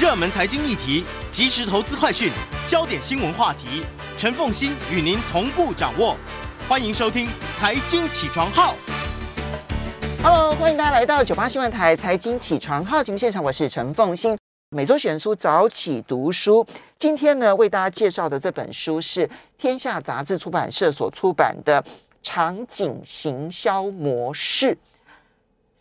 热门财经议题、即时投资快讯、焦点新闻话题，陈凤欣与您同步掌握。欢迎收听《财经起床号》。Hello，欢迎大家来到九八新闻台《财经起床号》节目现场，我是陈凤欣。每周选书早起读书，今天呢为大家介绍的这本书是天下杂志出版社所出版的《场景行销模式》。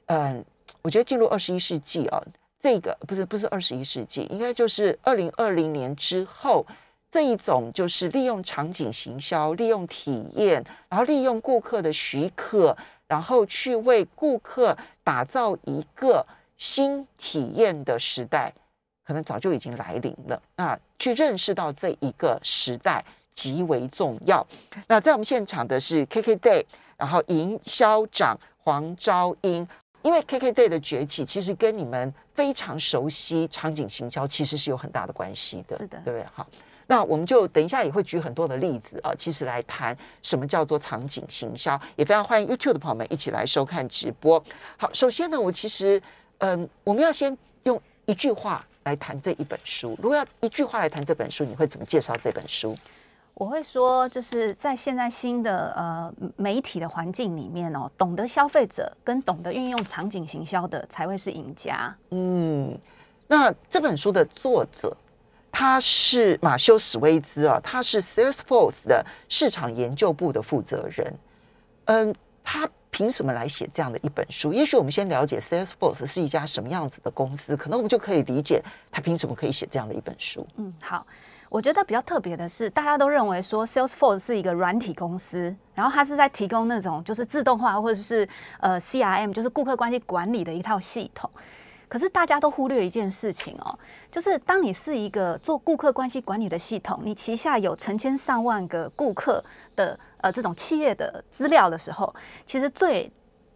嗯，我觉得进入二十一世纪啊。这个不是不是二十一世纪，应该就是二零二零年之后这一种，就是利用场景行销，利用体验，然后利用顾客的许可，然后去为顾客打造一个新体验的时代，可能早就已经来临了。那去认识到这一个时代极为重要。那在我们现场的是 KKday，然后营销长黄昭英。因为 KKday 的崛起，其实跟你们非常熟悉场景行销，其实是有很大的关系的，是的，对不对？好，那我们就等一下也会举很多的例子啊，其实来谈什么叫做场景行销，也非常欢迎 YouTube 的朋友们一起来收看直播。好，首先呢，我其实嗯，我们要先用一句话来谈这一本书。如果要一句话来谈这本书，你会怎么介绍这本书？我会说，就是在现在新的呃媒体的环境里面哦，懂得消费者跟懂得运用场景行销的才会是赢家。嗯，那这本书的作者他是马修史威兹啊，他是 Salesforce 的市场研究部的负责人。嗯，他凭什么来写这样的一本书？也许我们先了解 Salesforce 是一家什么样子的公司，可能我们就可以理解他凭什么可以写这样的一本书。嗯，好。我觉得比较特别的是，大家都认为说 Salesforce 是一个软体公司，然后它是在提供那种就是自动化或者是呃 CRM，就是顾客关系管理的一套系统。可是大家都忽略一件事情哦，就是当你是一个做顾客关系管理的系统，你旗下有成千上万个顾客的呃这种企业的资料的时候，其实最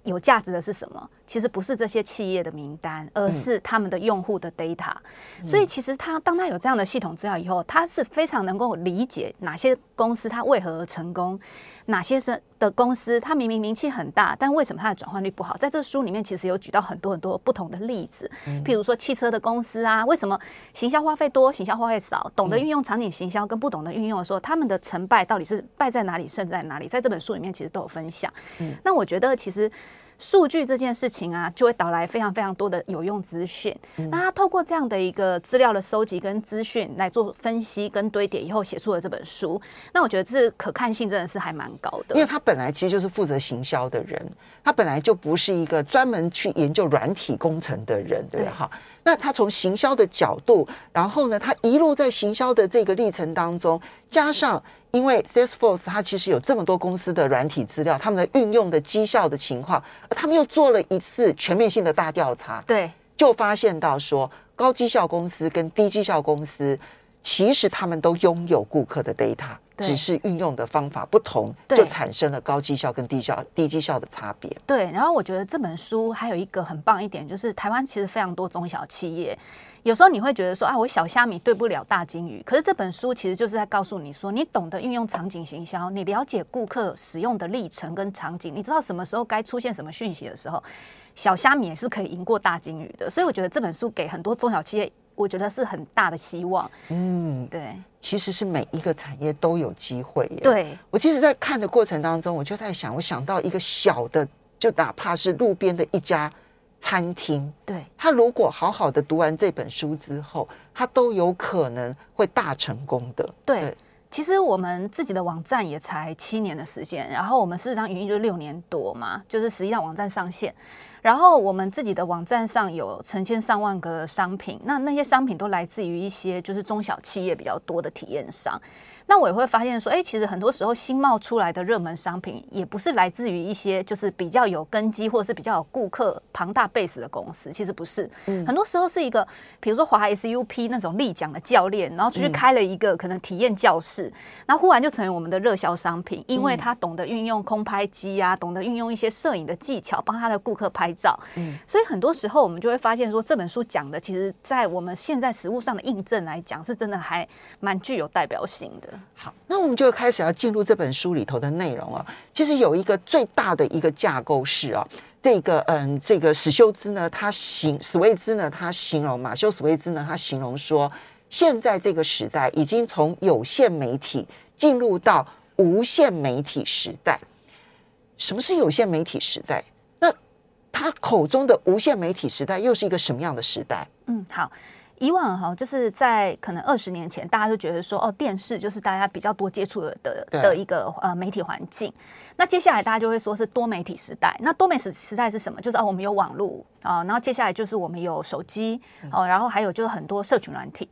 有价值的是什么？其实不是这些企业的名单，而是他们的用户的 data。嗯。所以其实他当他有这样的系统资料以后，他是非常能够理解哪些公司它为何而成功。哪些是的公司，它明明名气很大，但为什么它的转换率不好？在这书里面，其实有举到很多很多不同的例子，譬如说汽车的公司啊，为什么行销花费多，行销花费少？懂得运用场景行销跟不懂得运用的时候，他们的成败到底是败在哪里，胜在哪里？在这本书里面，其实都有分享。嗯那我觉得其实。数据这件事情啊，就会导来非常非常多的有用资讯。嗯、那他透过这样的一个资料的收集跟资讯来做分析跟堆叠，以后写出了这本书。那我觉得这可看性真的是还蛮高的。因为他本来其实就是负责行销的人，他本来就不是一个专门去研究软体工程的人，对吧？哈。那他从行销的角度，然后呢，他一路在行销的这个历程当中，加上因为 Salesforce 它其实有这么多公司的软体资料，他们的运用的绩效的情况，他们又做了一次全面性的大调查，对，就发现到说高绩效公司跟低绩效公司，其实他们都拥有顾客的 data。只是运用的方法不同，就产生了高绩效跟低效低绩效的差别。对，然后我觉得这本书还有一个很棒一点，就是台湾其实非常多中小企业，有时候你会觉得说啊，我小虾米对不了大金鱼，可是这本书其实就是在告诉你说，你懂得运用场景行销，你了解顾客使用的历程跟场景，你知道什么时候该出现什么讯息的时候，小虾米也是可以赢过大金鱼的。所以我觉得这本书给很多中小企业。我觉得是很大的希望。嗯，对，其实是每一个产业都有机会。对，我其实，在看的过程当中，我就在想，我想到一个小的，就哪怕是路边的一家餐厅，对，他如果好好的读完这本书之后，他都有可能会大成功的。对，对，其实我们自己的网站也才七年的时间，然后我们事实上营运就六年多嘛，就是实际上网站上线。然后我们自己的网站上有成千上万个商品，那那些商品都来自于一些就是中小企业比较多的体验商。那我也会发现说，哎，其实很多时候新冒出来的热门商品，也不是来自于一些就是比较有根基或者是比较有顾客庞大 base 的公司，其实不是。嗯，很多时候是一个，比如说华 SUP 那种立奖的教练，然后出去开了一个可能体验教室，然后忽然就成为我们的热销商品，因为他懂得运用空拍机啊，懂得运用一些摄影的技巧，帮他的顾客拍照。嗯，所以很多时候我们就会发现说，这本书讲的，其实在我们现在实物上的印证来讲，是真的还蛮具有代表性的。好，那我们就开始要进入这本书里头的内容啊。其实有一个最大的一个架构是啊，这个嗯，这个史修兹呢，他形史维兹呢，他形容马修史维兹呢，他形容说，现在这个时代已经从有线媒体进入到无线媒体时代。什么是有线媒体时代？那他口中的无线媒体时代又是一个什么样的时代？嗯，好。以往哈，就是在可能二十年前，大家都觉得说，哦，电视就是大家比较多接触的的的一个呃媒体环境。那接下来大家就会说是多媒体时代。那多媒体时代是什么？就是哦，我们有网络啊，然后接下来就是我们有手机哦，然后还有就是很多社群软体。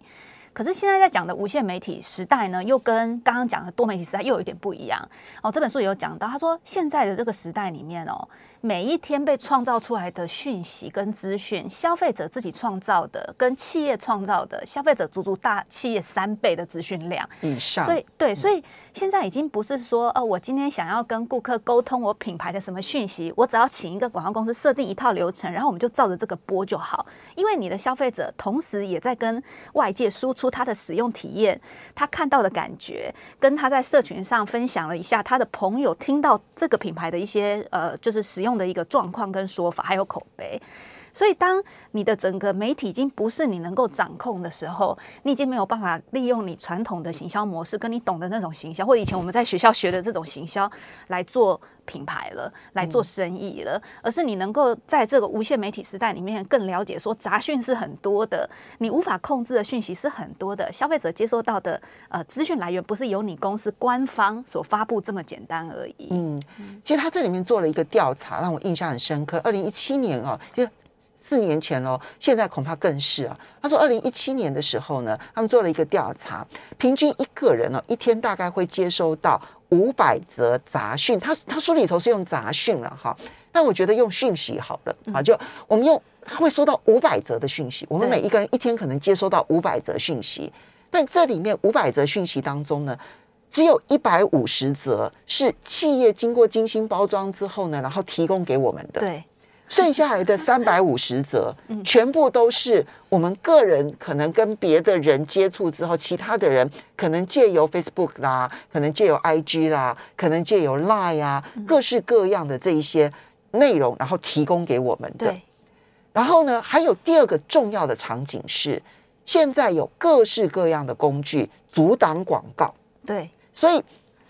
可是现在在讲的无线媒体时代呢，又跟刚刚讲的多媒体时代又有一点不一样哦。这本书也有讲到，他说现在的这个时代里面哦。每一天被创造出来的讯息跟资讯，消费者自己创造的跟企业创造的，消费者足足大企业三倍的资讯量以上。所以，对，所以现在已经不是说，哦，我今天想要跟顾客沟通我品牌的什么讯息，我只要请一个广告公司设定一套流程，然后我们就照着这个播就好。因为你的消费者同时也在跟外界输出他的使用体验，他看到的感觉，跟他在社群上分享了一下他的朋友听到这个品牌的一些呃，就是使用。用的一个状况跟说法，还有口碑。所以，当你的整个媒体已经不是你能够掌控的时候，你已经没有办法利用你传统的行销模式，跟你懂的那种行销，或以前我们在学校学的这种行销来做品牌了，来做生意了，而是你能够在这个无线媒体时代里面更了解，说杂讯是很多的，你无法控制的讯息是很多的，消费者接收到的呃资讯来源不是由你公司官方所发布这么简单而已。嗯，其实他这里面做了一个调查，让我印象很深刻。二零一七年啊，就四年前喽，现在恐怕更是啊。他说，二零一七年的时候呢，他们做了一个调查，平均一个人呢，一天大概会接收到五百则杂讯。他他书里头是用杂讯了哈，但我觉得用讯息好了啊，就我们用他会收到五百则的讯息。我们每一个人一天可能接收到五百则讯息，但这里面五百则讯息当中呢，只有一百五十则是企业经过精心包装之后呢，然后提供给我们的。对。剩下来的三百五十则，全部都是我们个人可能跟别的人接触之后，其他的人可能借由 Facebook 啦，可能借由 IG 啦，可能借由 Line 啊，各式各样的这一些内容，然后提供给我们的。对。然后呢，还有第二个重要的场景是，现在有各式各样的工具阻挡广告。对。所以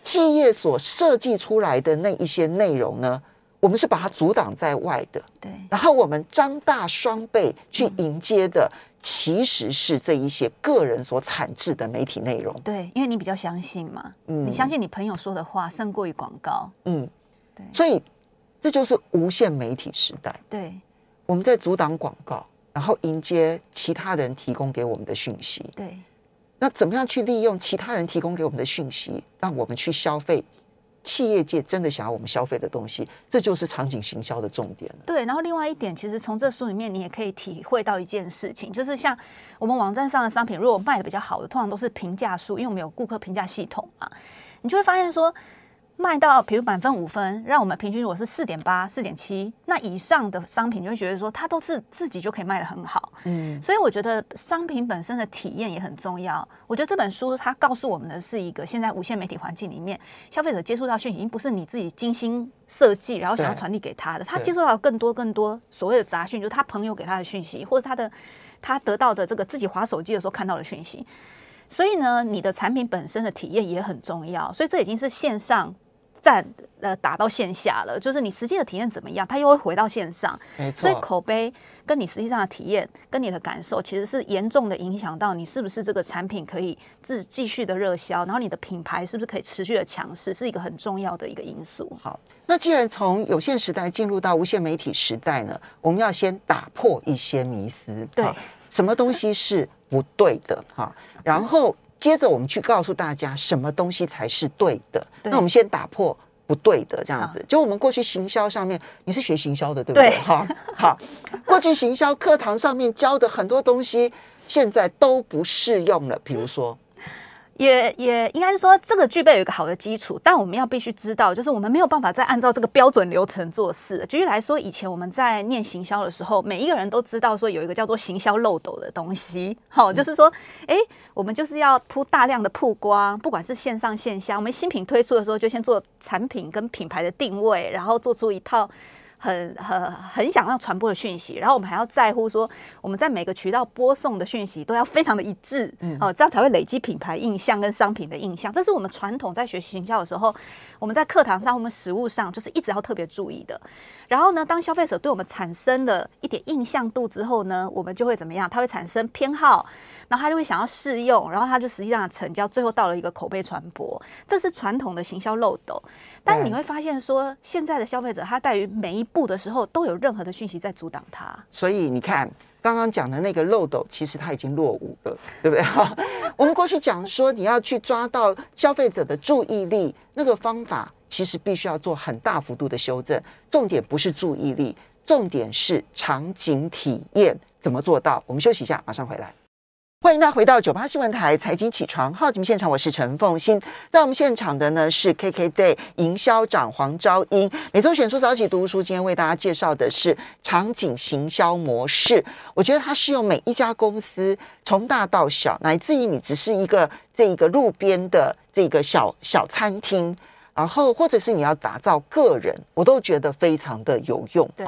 企业所设计出来的那一些内容呢，我们是把它阻挡在外的，对。然后我们张大双臂去迎接的，其实是这一些个人所产制的媒体内容。对，因为你比较相信嘛，嗯，你相信你朋友说的话胜过于广告，嗯，对。所以这就是无线媒体时代。对，我们在阻挡广告，然后迎接其他人提供给我们的讯息。对。那怎么样去利用其他人提供给我们的讯息，让我们去消费？企业界真的想要我们消费的东西，这就是场景行销的重点了。对，然后另外一点，其实从这书里面你也可以体会到一件事情，就是像我们网站上的商品，如果卖的比较好的，通常都是评价书，因为我们有顾客评价系统嘛，你就会发现说。卖到比如满分五分，让我们平均如果是四点八、四点七，那以上的商品，就会觉得说它都是自己就可以卖得很好。嗯，所以我觉得商品本身的体验也很重要。我觉得这本书它告诉我们的是一个现在无线媒体环境里面，消费者接触到讯息，已经不是你自己精心设计然后想要传递给他的，他接触到更多更多所谓的杂讯，就是他朋友给他的讯息，或者他的他得到的这个自己划手机的时候看到的讯息。所以呢，你的产品本身的体验也很重要。所以这已经是线上。站呃打到线下了，就是你实际的体验怎么样，它又会回到线上，没错。所以口碑跟你实际上的体验跟你的感受，其实是严重的影响到你是不是这个产品可以自继续的热销，然后你的品牌是不是可以持续的强势，是一个很重要的一个因素。好，那既然从有限时代进入到无线媒体时代呢，我们要先打破一些迷思，对，什么东西是不对的哈，然后。接着我们去告诉大家什么东西才是对的。对，那我们先打破不对的这样子。就我们过去行销上面，你是学行销的对不对？对。好，好，过去行销课堂上面教的很多东西，现在都不适用了。比如说，也也应该是说，这个具备有一个好的基础，但我们要必须知道，就是我们没有办法再按照这个标准流程做事。举例来说，以前我们在念行销的时候，每一个人都知道说有一个叫做行销漏斗的东西，好，就是说，哎，我们就是要铺大量的曝光，不管是线上线下，我们新品推出的时候就先做产品跟品牌的定位，然后做出一套。很很很想要传播的讯息，然后我们还要在乎说，我们在每个渠道播送的讯息都要非常的一致，嗯，哦，这样才会累积品牌印象跟商品的印象。这是我们传统在学习行销的时候，我们在课堂上、我们实务上就是一直要特别注意的。然后呢，当消费者对我们产生了一点印象度之后呢，我们就会怎么样？他会产生偏好。然后他就会想要试用，然后他就实际上的成交，最后到了一个口碑传播，这是传统的行销漏斗。但你会发现说，现在的消费者他在于每一步的时候都有任何的讯息在阻挡他。所以你看，刚刚讲的那个漏斗，其实他已经落伍了，对不对？我们过去讲说，你要去抓到消费者的注意力，那个方法其实必须要做很大幅度的修正。重点不是注意力，重点是场景体验怎么做到。我们休息一下，马上回来。欢迎大家回到九八新闻台财经起床号节目现场，我是陈凤欣。在我们现场的呢是 KKday 营销长黄昭英。每周选出早起读书，今天为大家介绍的是场景行销模式。我觉得它适用每一家公司，从大到小，乃至于你只是一个这一个路边的这个小小餐厅，然后或者是你要打造个人，我都觉得非常的有用。对。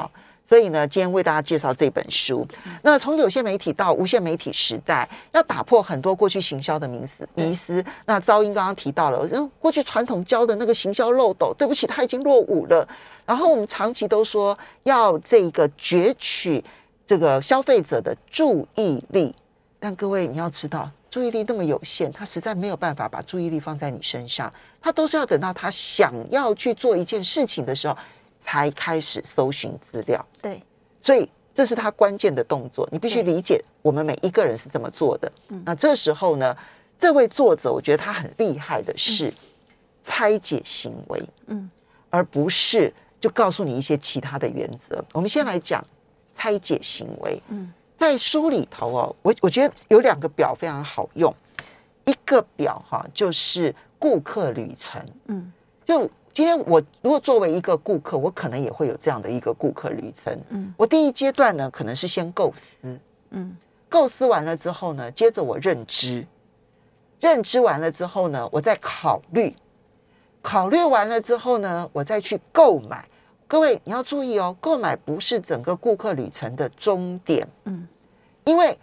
所以呢，今天为大家介绍这本书。那从有线媒体到无线媒体时代，要打破很多过去行销的迷思。迷思。那昭英刚刚提到了，嗯，过去传统教的那个行销漏斗，对不起，它已经落伍了。然后我们长期都说要这个攫取这个消费者的注意力，但各位你要知道，注意力那么有限，他实在没有办法把注意力放在你身上。他都是要等到他想要去做一件事情的时候。才开始搜寻资料，对，所以这是他关键的动作。你必须理解，我们每一个人是这么做的。嗯，那这时候呢，这位作者我觉得他很厉害的是拆解行为，嗯，而不是就告诉你一些其他的原则。我们先来讲拆解行为。嗯，在书里头哦，我我觉得有两个表非常好用，一个表哈就是顾客旅程，嗯，就。今天我如果作为一个顾客，我可能也会有这样的一个顾客旅程。嗯，我第一阶段呢，可能是先构思，嗯，构思完了之后呢，接着我认知，认知完了之后呢，我再考虑，考虑完了之后呢，我再去购买。各位你要注意哦，购买不是整个顾客旅程的终点，嗯，因为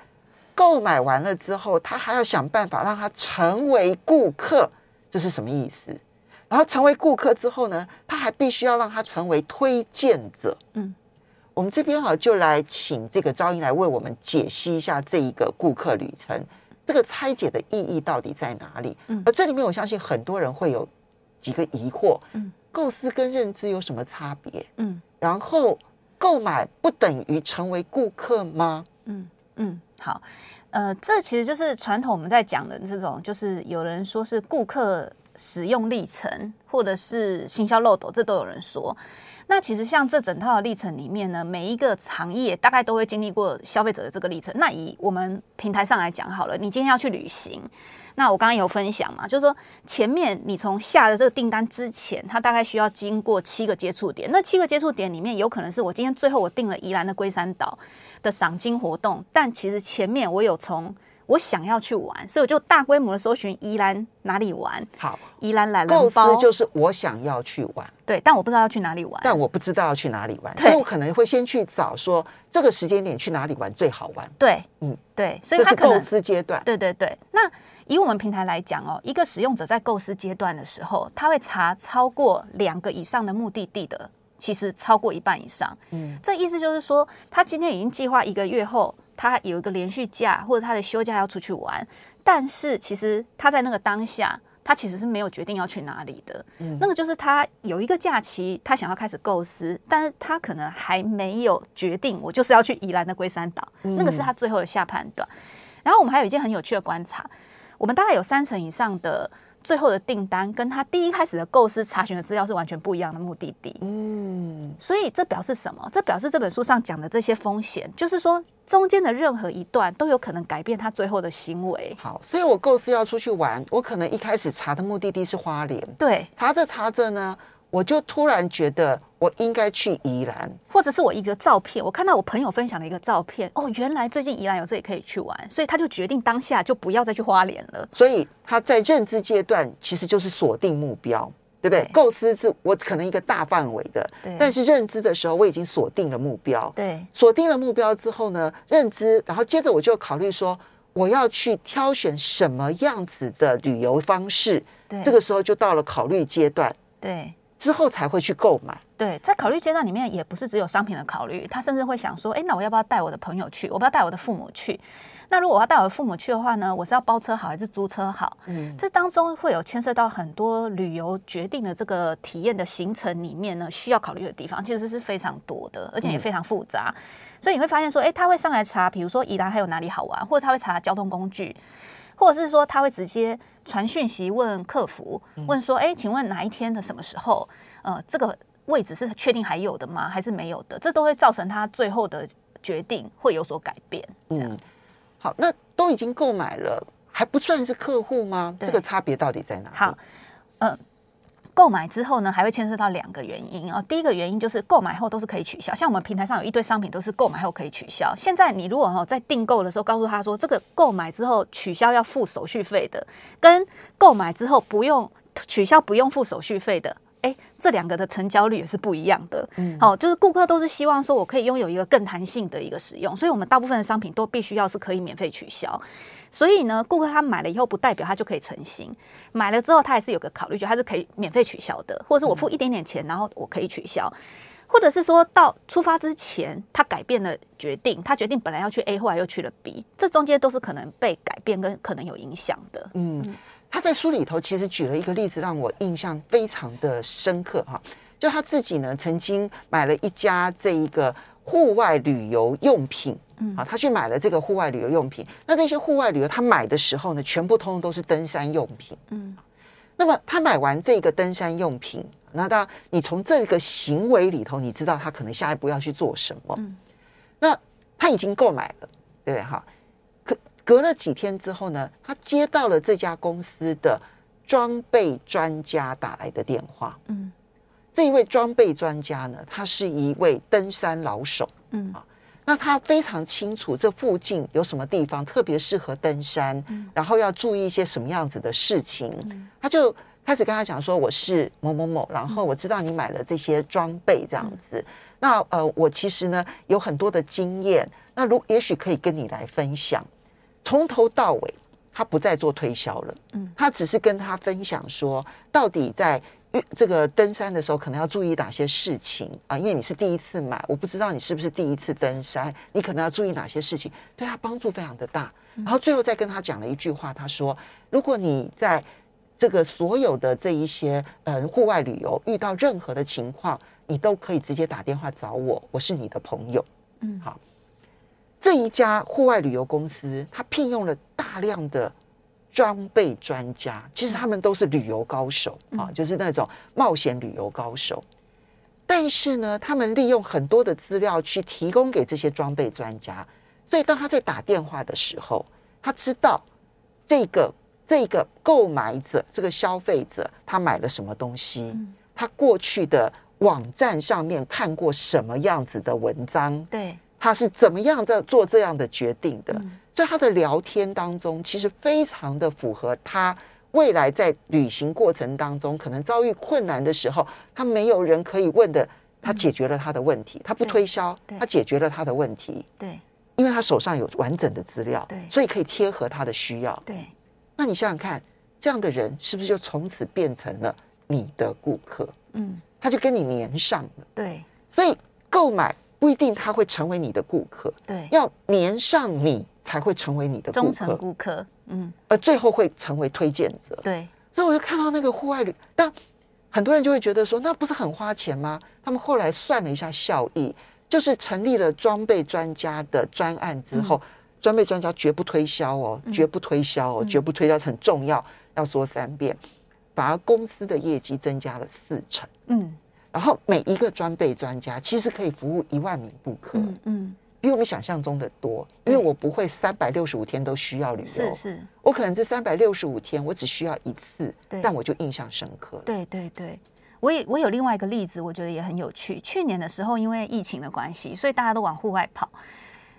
购买完了之后，他还要想办法让他成为顾客，这是什么意思？然后成为顾客之后呢，他还必须要让他成为推荐者。嗯，我们这边好就来请这个招英来为我们解析一下这一个顾客旅程，这个拆解的意义到底在哪里？嗯，而这里面我相信很多人会有几个疑惑。嗯，构思跟认知有什么差别？嗯，然后购买不等于成为顾客吗？嗯嗯，好，呃，这其实就是传统我们在讲的这种，就是有人说是顾客。使用历程，或者是行销漏斗，这都有人说。那其实像这整套的历程里面呢，每一个行业大概都会经历过消费者的这个历程。那以我们平台上来讲好了，你今天要去旅行，那我刚刚有分享嘛，就是说前面你从下的这个订单之前，它大概需要经过七个接触点。那七个接触点里面，有可能是我今天最后我订了宜兰的龟山岛的赏金活动，但其实前面我有从。我想要去玩，所以我就大规模的搜寻宜兰哪里玩。好，宜兰懒人包就是我想要去玩，对，但我不知道要去哪里玩。但我不知道要去哪里玩，所以我可能会先去找说这个时间点去哪里玩最好玩。对，嗯，对，所以它构思阶段。对对对。那以我们平台来讲哦，一个使用者在构思阶段的时候，他会查超过两个以上的目的地的，其实超过一半以上。嗯，这意思就是说，他今天已经计划一个月后。他有一个连续假或者他的休假要出去玩，但是其实他在那个当下，他其实是没有决定要去哪里的。嗯，那个就是他有一个假期，他想要开始构思，但是他可能还没有决定，我就是要去宜兰的龟山岛。嗯，那个是他最后的下判断。然后我们还有一件很有趣的观察，我们大概有三成以上的最后的订单跟他第一开始的构思查询的资料是完全不一样的目的地。嗯，所以这表示什么？这表示这本书上讲的这些风险，就是说中间的任何一段都有可能改变他最后的行为。好，所以我构思要出去玩，我可能一开始查的目的地是花莲，对，查着查着呢，我就突然觉得我应该去宜兰，或者是我一个照片，我看到我朋友分享的一个照片，哦，原来最近宜兰有这里可以去玩，所以他就决定当下就不要再去花莲了。所以他在认知阶段其实就是锁定目标，对不对？构思是我可能一个大范围的，对，但是认知的时候我已经锁定了目标，对，锁定了目标之后呢，认知，然后接着我就考虑说我要去挑选什么样子的旅游方式，对，这个时候就到了考虑阶段，对。之后才会去购买。对，在考虑阶段里面，也不是只有商品的考虑，他甚至会想说：哎，那我要不要带我的朋友去？我不要带我的父母去？那如果我要带我的父母去的话呢？我是要包车好还是租车好？嗯，这当中会有牵涉到很多旅游决定的这个体验的行程里面呢，需要考虑的地方其实是非常多的，而且也非常复杂。嗯、所以你会发现说：哎，他会上来查，比如说宜兰还有哪里好玩，或者他会查交通工具。或者是说他会直接传讯息问客服，问说：“哎，请问哪一天的什么时候？呃，这个位置是确定还有的吗？还是没有的？这都会造成他最后的决定会有所改变。”嗯，好，那都已经购买了，还不算是客户吗？这个差别到底在哪里？好，嗯、呃。购买之后呢，还会牵涉到两个原因啊。第一个原因就是购买后都是可以取消，像我们平台上有一堆商品都是购买后可以取消。现在你如果哈在订购的时候告诉他说，这个购买之后取消要付手续费的，跟购买之后不用取消不用付手续费的，诶，这两个的成交率也是不一样的。嗯，好，就是顾客都是希望说我可以拥有一个更弹性的一个使用，所以我们大部分的商品都必须要是可以免费取消。所以呢，顾客他买了以后，不代表他就可以成型。买了之后，他还是有个考虑，就他是可以免费取消的，或者是我付一点点钱，然后我可以取消，或者是说到出发之前，他改变了决定，他决定本来要去 A，后来又去了 B，这中间都是可能被改变跟可能有影响的。嗯，他在书里头其实举了一个例子，让我印象非常的深刻哈，就他自己呢曾经买了一家这一个户外旅游用品。嗯，好，他去买了这个户外旅游用品。那这些户外旅游，他买的时候呢，全部通通都是登山用品。嗯，那么他买完这个登山用品，那当然，你从这个行为里头，你知道他可能下一步要去做什么。嗯，那他已经购买了，对不对？哈，隔隔了几天之后呢，他接到了这家公司的装备专家打来的电话。嗯，这一位装备专家呢，他是一位登山老手。嗯啊。那他非常清楚这附近有什么地方特别适合登山，嗯，然后要注意一些什么样子的事情，嗯，他就开始跟他讲说：“我是某某某，然后我知道你买了这些装备这样子。嗯，那呃，我其实呢有很多的经验，那如也许可以跟你来分享。从头到尾，他不再做推销了，嗯，他只是跟他分享说，到底在。”这个登山的时候可能要注意哪些事情啊？因为你是第一次买，我不知道你是不是第一次登山，你可能要注意哪些事情，对他帮助非常的大。然后最后再跟他讲了一句话，他说：“如果你在这个所有的这一些呃户外旅游遇到任何的情况，你都可以直接打电话找我，我是你的朋友。”嗯，好，这一家户外旅游公司，他聘用了大量的。装备专家，其实他们都是旅游高手啊，就是那种冒险旅游高手。但是呢，他们利用很多的资料去提供给这些装备专家，所以当他在打电话的时候，他知道这个这个购买者这个消费者他买了什么东西，他过去的网站上面看过什么样子的文章，对，他是怎么样在做这样的决定的。所以他的聊天当中，其实非常的符合他未来在旅行过程当中可能遭遇困难的时候，他没有人可以问的，他解决了他的问题，他不推销，他解决了他的问题，对，因为他手上有完整的资料，对，所以可以贴合他的需要，对。那你想想看，这样的人是不是就从此变成了你的顾客？嗯，他就跟你连上了，对。所以购买不一定他会成为你的顾客，对，要黏上你。才会成为你的忠诚顾客，嗯，而最后会成为推荐者。对，所以我就看到那个户外旅，但很多人就会觉得说，那不是很花钱吗？他们后来算了一下效益，就是成立了装备专家的专案之后，嗯、装备专家绝不推销哦，绝不推销哦，绝不推销很重要，要说三遍。反而公司的业绩增加了四成。嗯，然后每一个专备专家其实可以服务一万名顾客。嗯嗯，比我们想象中的多，因为我不会三百六十五天都需要旅游，是是，我可能这三百六十五天我只需要一次，但我就印象深刻了。对对对，我也我有另外一个例子，我觉得也很有趣。去年的时候，因为疫情的关系，所以大家都往户外跑。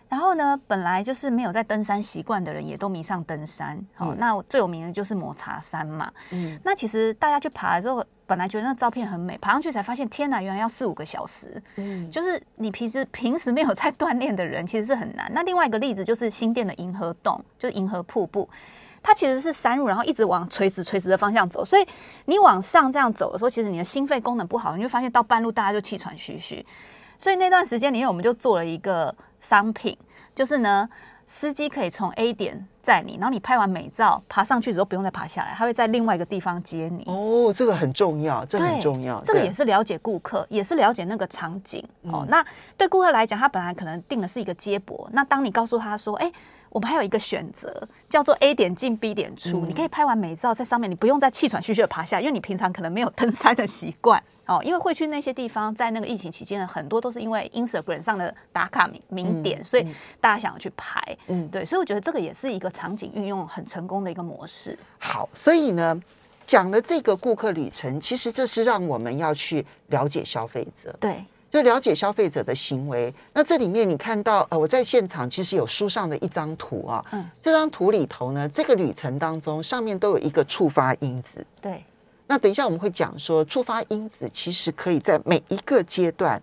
然后呢，本来就是没有在登山习惯的人，也都迷上登山。好、嗯哦，那最有名的就是抹茶山嘛。嗯，那其实大家去爬的时候，本来觉得那照片很美，爬上去才发现，天哪，原来要四五个小时。嗯，就是你平时平时没有在锻炼的人，其实是很难。那另外一个例子就是新店的银河洞，就是银河瀑布，它其实是山路，然后一直往垂直垂直的方向走，所以你往上这样走的时候，其实你的心肺功能不好，你会发现到半路大家就气喘吁吁。所以那段时间里面，我们就做了一个商品，就是呢，司机可以从 A 点载你，然后你拍完美照，爬上去之后不用再爬下来，他会在另外一个地方接你。哦，这个很重要，这个很重要。这个也是了解顾客，也是了解那个场景。嗯、哦，那对顾客来讲，他本来可能定的是一个接驳，那当你告诉他说，哎。我们还有一个选择，叫做 A 点进 B 点出。嗯、你可以拍完美照在上面，你不用再气喘吁吁的爬下，因为你平常可能没有登山的习惯哦。因为会去那些地方，在那个疫情期间呢，很多都是因为 Instagram 上的打卡名名点，嗯、所以大家想要去拍。嗯，对，所以我觉得这个也是一个场景运用很成功的一个模式。好，所以呢，讲了这个顾客旅程，其实这是让我们要去了解消费者。对。就了解消费者的行为，那这里面你看到，呃，我在现场其实有书上的一张图啊，嗯，这张图里头呢，这个旅程当中上面都有一个触发因子，对。那等一下我们会讲说，触发因子其实可以在每一个阶段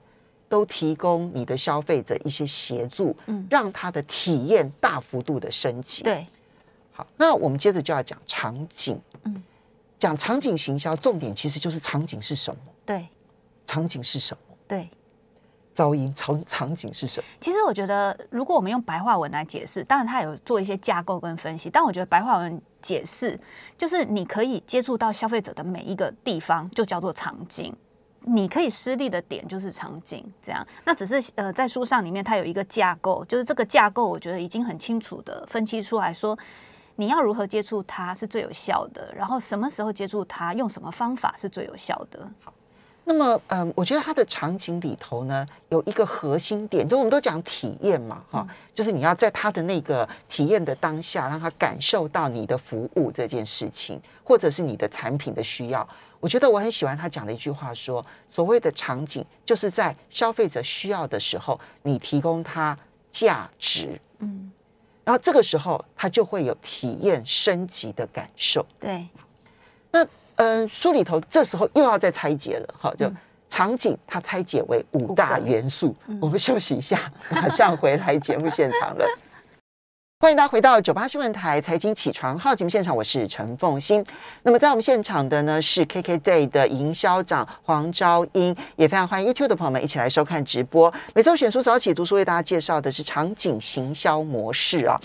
都提供你的消费者一些协助，嗯，让他的体验大幅度的升级。对。好，那我们接着就要讲场景，嗯，讲场景行销，重点其实就是场景是什么？对，场景是什么？对，噪音场场景是什么？其实我觉得，如果我们用白话文来解释，当然他有做一些架构跟分析，但我觉得白话文解释就是你可以接触到消费者的每一个地方，就叫做场景。你可以失利的点就是场景，这样。那只是呃，在书上里面它有一个架构，就是这个架构，我觉得已经很清楚的分析出来说，你要如何接触它是最有效的，然后什么时候接触它，用什么方法是最有效的。好。那么，嗯，我觉得它的场景里头呢，有一个核心点，就我们都讲体验嘛，哈，就是你要在他的那个体验的当下，让他感受到你的服务这件事情，或者是你的产品的需要。我觉得我很喜欢他讲的一句话说，说所谓的场景，就是在消费者需要的时候，你提供他价值，嗯，然后这个时候他就会有体验升级的感受。对，那。嗯，书里头这时候又要再拆解了，哈，就场景它拆解为五大元素。嗯、我们休息一下，马上回来节目现场了。欢迎大家回到九八新闻台财经起床号节目现场，我是陈凤欣。那么在我们现场的呢是 KKday 的营销长黄昭英，也非常欢迎 YouTube 的朋友们一起来收看直播。每周选书早起读书为大家介绍的是场景行销模式啊。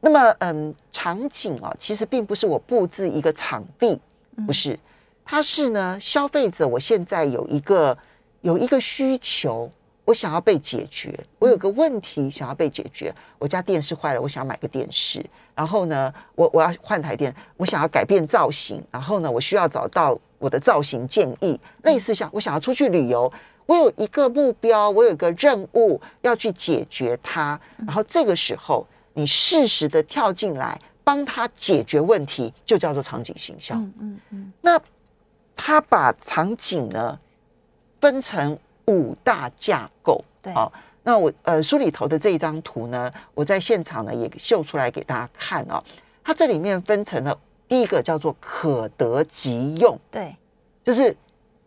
那么，嗯，场景啊，其实并不是我布置一个场地。不是，它是呢。消费者，我现在有一个有一个需求，我想要被解决。我有个问题想要被解决。我家电视坏了，我想要买个电视。然后呢，我我要换台电，我想要改变造型。然后呢，我需要找到我的造型建议。类似像我想要出去旅游，我有一个目标，我有一个任务要去解决它。然后这个时候，你适时的跳进来。帮他解决问题，就叫做场景行销。嗯嗯嗯。那他把场景呢分成五大架构。对。好，那我呃书里头的这一张图呢，我在现场呢也秀出来给大家看哦。它这里面分成了第一个叫做可得即用。对。就是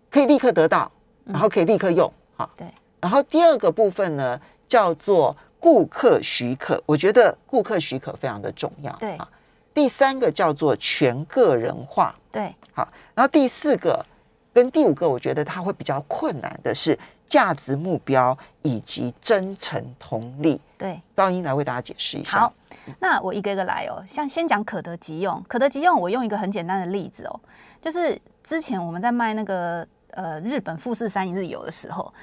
可以立刻得到，然后可以立刻用。好。对。然后第二个部分呢叫做。顾客许可，我觉得顾客许可非常的重要。对啊，第三个叫做全个人化。对，好，然后第四个跟第五个，我觉得它会比较困难的是价值目标以及真诚同理。对，昭英来为大家解释一下。好，那我一个一个来哦。像先讲可得即用，可得即用，我用一个很简单的例子哦，就是之前我们在卖那个呃日本富士山一日游的时候。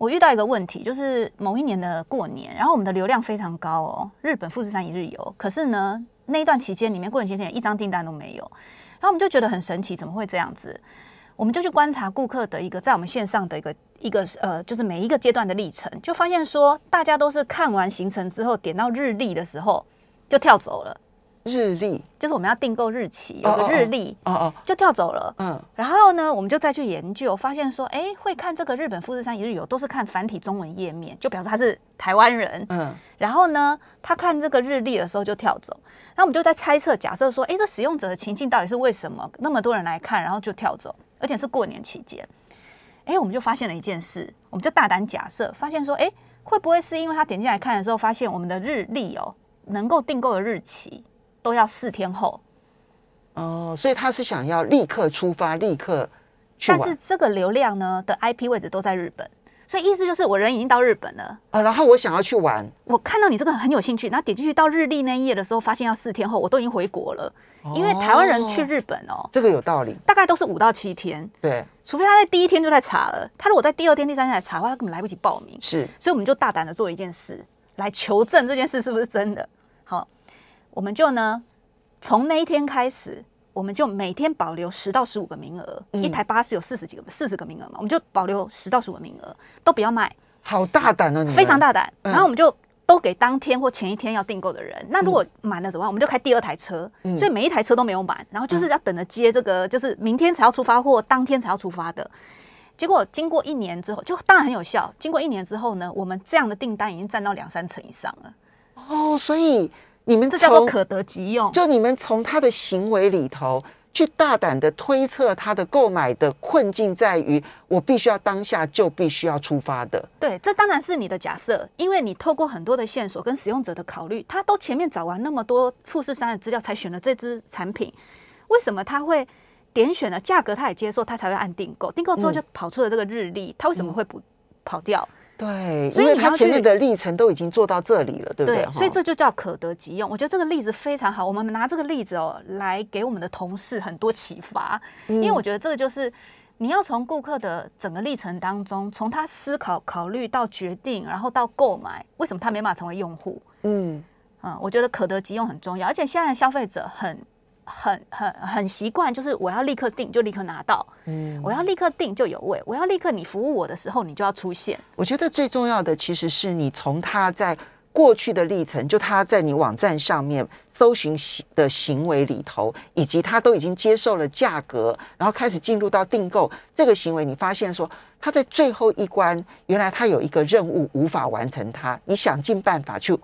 我遇到一个问题，就是某一年的过年，然后我们的流量非常高哦，日本富士山一日游。可是呢，那一段期间里面，过年期间一张订单都没有。然后我们就觉得很神奇，怎么会这样子？我们就去观察顾客的一个在我们线上的一个一个呃，就是每一个阶段的历程，就发现说，大家都是看完行程之后，点到日历的时候就跳走了。日历就是我们要订购日期，有个日历哦哦，就跳走了。嗯，然后呢，我们就再去研究，发现说，哎，会看这个日本富士山一日游都是看繁体中文页面，就表示他是台湾人。嗯，然后呢，他看这个日历的时候就跳走。然后我们就在猜测，假设说，哎，这使用者的情境到底是为什么那么多人来看，然后就跳走，而且是过年期间。哎，我们就发现了一件事，我们就大胆假设，发现说，哎，会不会是因为他点进来看的时候，发现我们的日历哦，能够订购的日期。都要四天后，哦，所以他是想要立刻出发，立刻去。但是这个流量呢的 IP 位置都在日本，所以意思就是我人已经到日本了。啊，然后我想要去玩，我看到你这个很有兴趣，然后点进去到日历那一页的时候，发现要四天后，我都已经回国了，哦、因为台湾人去日本哦，这个有道理，大概都是五到七天，对，除非他在第一天就在查了，他如果在第二天、第三天来查的话，他根本来不及报名，是，所以我们就大胆的做一件事来求证这件事是不是真的，好，我们就呢。从那一天开始，我们就每天保留十到十五个名额，嗯、一台巴士有四十几个、四十个名额嘛，我们就保留十到十五个名额，都不要卖。好大胆啊，你非常大胆。然后我们就都给当天或前一天要订购的人。嗯、那如果满了怎么办？我们就开第二台车，嗯、所以每一台车都没有满，然后就是要等着接这个，就是明天才要出发或当天才要出发的。结果经过一年之后，就当然很有效。经过一年之后呢，我们这样的订单已经占到两三成以上了。哦，所以。你们这叫做可得即用，就你们从他的行为里头去大胆的推测他的购买的困境在于，我必须要当下就必须要出发的。对，这当然是你的假设，因为你透过很多的线索跟使用者的考虑，他都前面找完那么多富士山的资料才选了这支产品，为什么他会点选了价格他也接受，他才会按订购，订购之后就跑出了这个日历，他为什么会不跑掉？对，所以他前面的历程都已经做到这里了，对不对？对，所以这就叫可得即用。我觉得这个例子非常好，我们拿这个例子哦来给我们的同事很多启发，嗯、因为我觉得这个就是你要从顾客的整个历程当中，从他思考、考虑到决定，然后到购买，为什么他没办法成为用户？嗯嗯，我觉得可得即用很重要，而且现在的消费者很。很很很习惯，就是我要立刻订就立刻拿到，嗯，我要立刻订就有位，我要立刻你服务我的时候你就要出现。我觉得最重要的其实是你从他在过去的历程，就他在你网站上面搜寻的行为里头，以及他都已经接受了价格，然后开始进入到订购这个行为，你发现说他在最后一关，原来他有一个任务无法完成他，你想尽办法去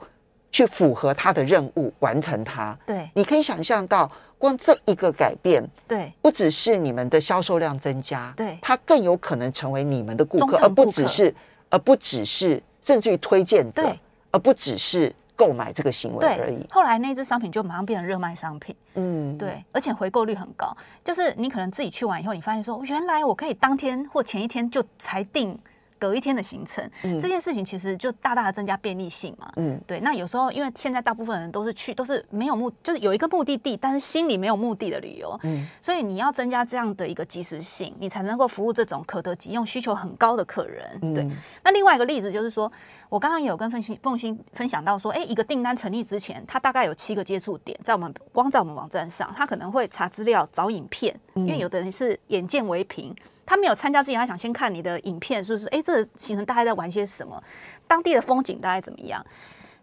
去符合他的任务，完成它。对，你可以想象到。光这一个改变，对，不只是你们的销售量增加，对，它更有可能成为你们的顾客，而不只是，而不只是，甚至于推荐者，对，而不只是购买这个行为而已。后来那支商品就马上变成热卖商品，嗯，对，而且回购率很高。就是你可能自己去完以后，你发现说，原来我可以当天或前一天就裁定。隔一天的行程，嗯、这件事情其实就大大的增加便利性嘛。嗯，对。那有时候因为现在大部分人都是去，都是没有目，就是有一个目的地，但是心里没有目的的旅游。嗯，所以你要增加这样的一个及时性，你才能够服务这种可得急用需求很高的客人。对。嗯、那另外一个例子就是说，我刚刚也有跟凤馨凤馨分享到说，哎，一个订单成立之前，它大概有七个接触点，在我们光在我们网站上，他可能会查资料、找影片，因为有的人是眼见为凭。他没有参加之前，他想先看你的影片，是不是？哎，这个行程大概在玩些什么？当地的风景大概怎么样？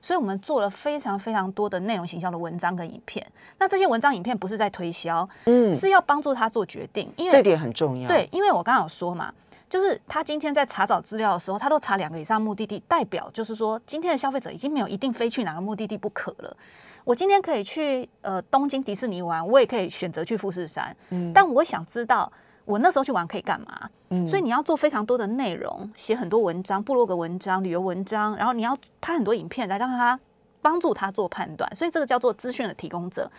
所以我们做了非常非常多的内容行销的文章跟影片。那这些文章影片不是在推销，嗯，是要帮助他做决定，因为这点很重要。对，因为我刚刚有说嘛，就是他今天在查找资料的时候，他都查两个以上目的地，代表就是说，今天的消费者已经没有一定非去哪个目的地不可了。我今天可以去呃东京迪士尼玩，我也可以选择去富士山，嗯，但我想知道。我那时候去玩可以干嘛？嗯，所以你要做非常多的内容，写很多文章、部落格文章、旅游文章，然后你要拍很多影片来让他帮助他做判断。所以这个叫做资讯的提供者。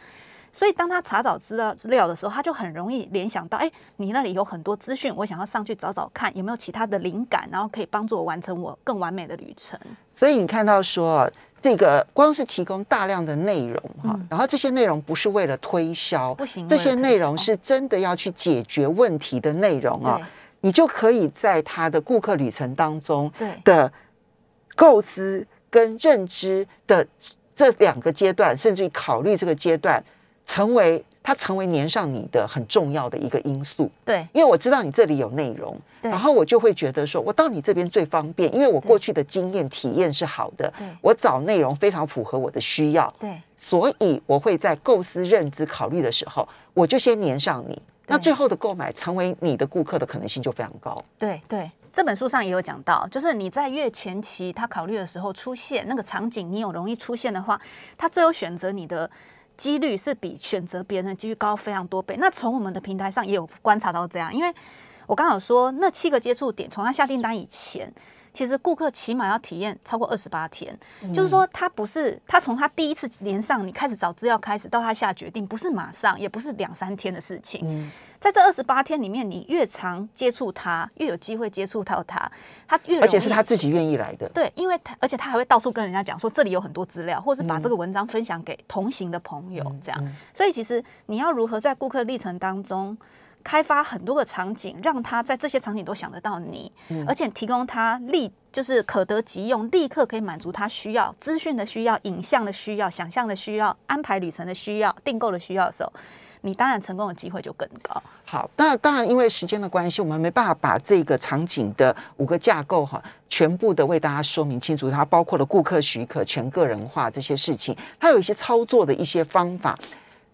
所以当他查找资料资料的时候，他就很容易联想到：哎，你那里有很多资讯，我想要上去找找看有没有其他的灵感，然后可以帮助我完成我更完美的旅程。所以你看到说。这个光是提供大量的内容哈，嗯、然后这些内容不是为了推销，不行，这些内容是真的要去解决问题的内容啊，对你就可以在他的顾客旅程当中的构思跟认知的这两个阶段，甚至于考虑这个阶段，成为它成为粘上你的很重要的一个因素。对，因为我知道你这里有内容，对。然后我就会觉得说，我到你这边最方便，因为我过去的经验体验是好的，对。我找内容非常符合我的需要，对，所以我会在构思、认知、考虑的时候，我就先粘上你，那最后的购买成为你的顾客的可能性就非常高。对对。这本书上也有讲到，就是你在越前期他考虑的时候出现那个场景，你有容易出现的话，他最后选择你的几率是比选择别人的几率高非常多倍。那从我们的平台上也有观察到这样，因为我刚好说那七个接触点，从他下订单以前，其实顾客起码要体验超过二十八天，嗯、就是说他不是他从他第一次连上你开始找资料开始到他下决定，不是马上，也不是两三天的事情。嗯在这二十八天里面，你越常接触他，越有机会接触到他，他越而且是他自己愿意来的。对，因为他而且他还会到处跟人家讲说这里有很多资料，或是把这个文章分享给同行的朋友，这样。所以其实你要如何在顾客历程当中开发很多个场景，让他在这些场景都想得到你，嗯、而且提供他立就是可得即用，立刻可以满足他需要资讯的需要、影像的需要、想象的需要、安排旅程的需要、订购的需要的时候。你当然成功的机会就更高。好，那当然因为时间的关系，我们没办法把这个场景的五个架构哈，全部的为大家说明清楚。它包括了顾客许可、全个人化这些事情，它有一些操作的一些方法。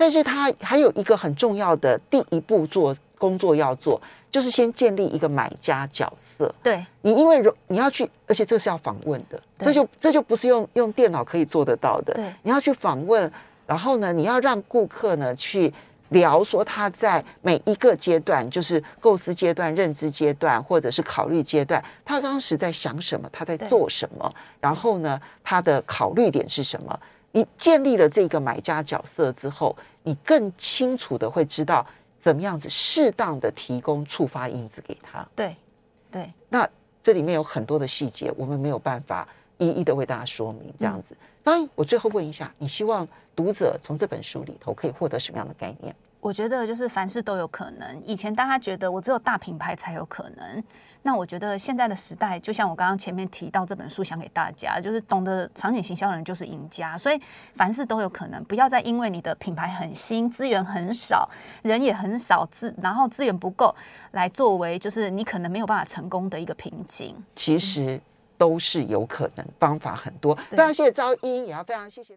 但是他还有一个很重要的第一步做工作要做，就是先建立一个买家角色。对，你因为你要去，而且这是要访问的，这就这就不是用用电脑可以做得到的。对，你要去访问，然后呢，你要让顾客呢去。聊说他在每一个阶段，就是构思阶段、认知阶段，或者是考虑阶段，他当时在想什么，他在做什么，然后呢，他的考虑点是什么？你建立了这个买家角色之后，你更清楚的会知道怎么样子适当的提供触发因子给他。对，对。那这里面有很多的细节，我们没有办法一一的为大家说明。这样子，嗯、当然，我最后问一下，你希望？读者从这本书里头可以获得什么样的概念？我觉得就是凡事都有可能。以前大家觉得我只有大品牌才有可能，那我觉得现在的时代，就像我刚刚前面提到这本书，想给大家就是懂得场景行销的人就是赢家。所以凡事都有可能，不要再因为你的品牌很新、资源很少、人也很少、资然后资源不够，来作为就是你可能没有办法成功的一个瓶颈。其实都是有可能，方法很多。非常谢谢昭瑛，也要非常谢谢。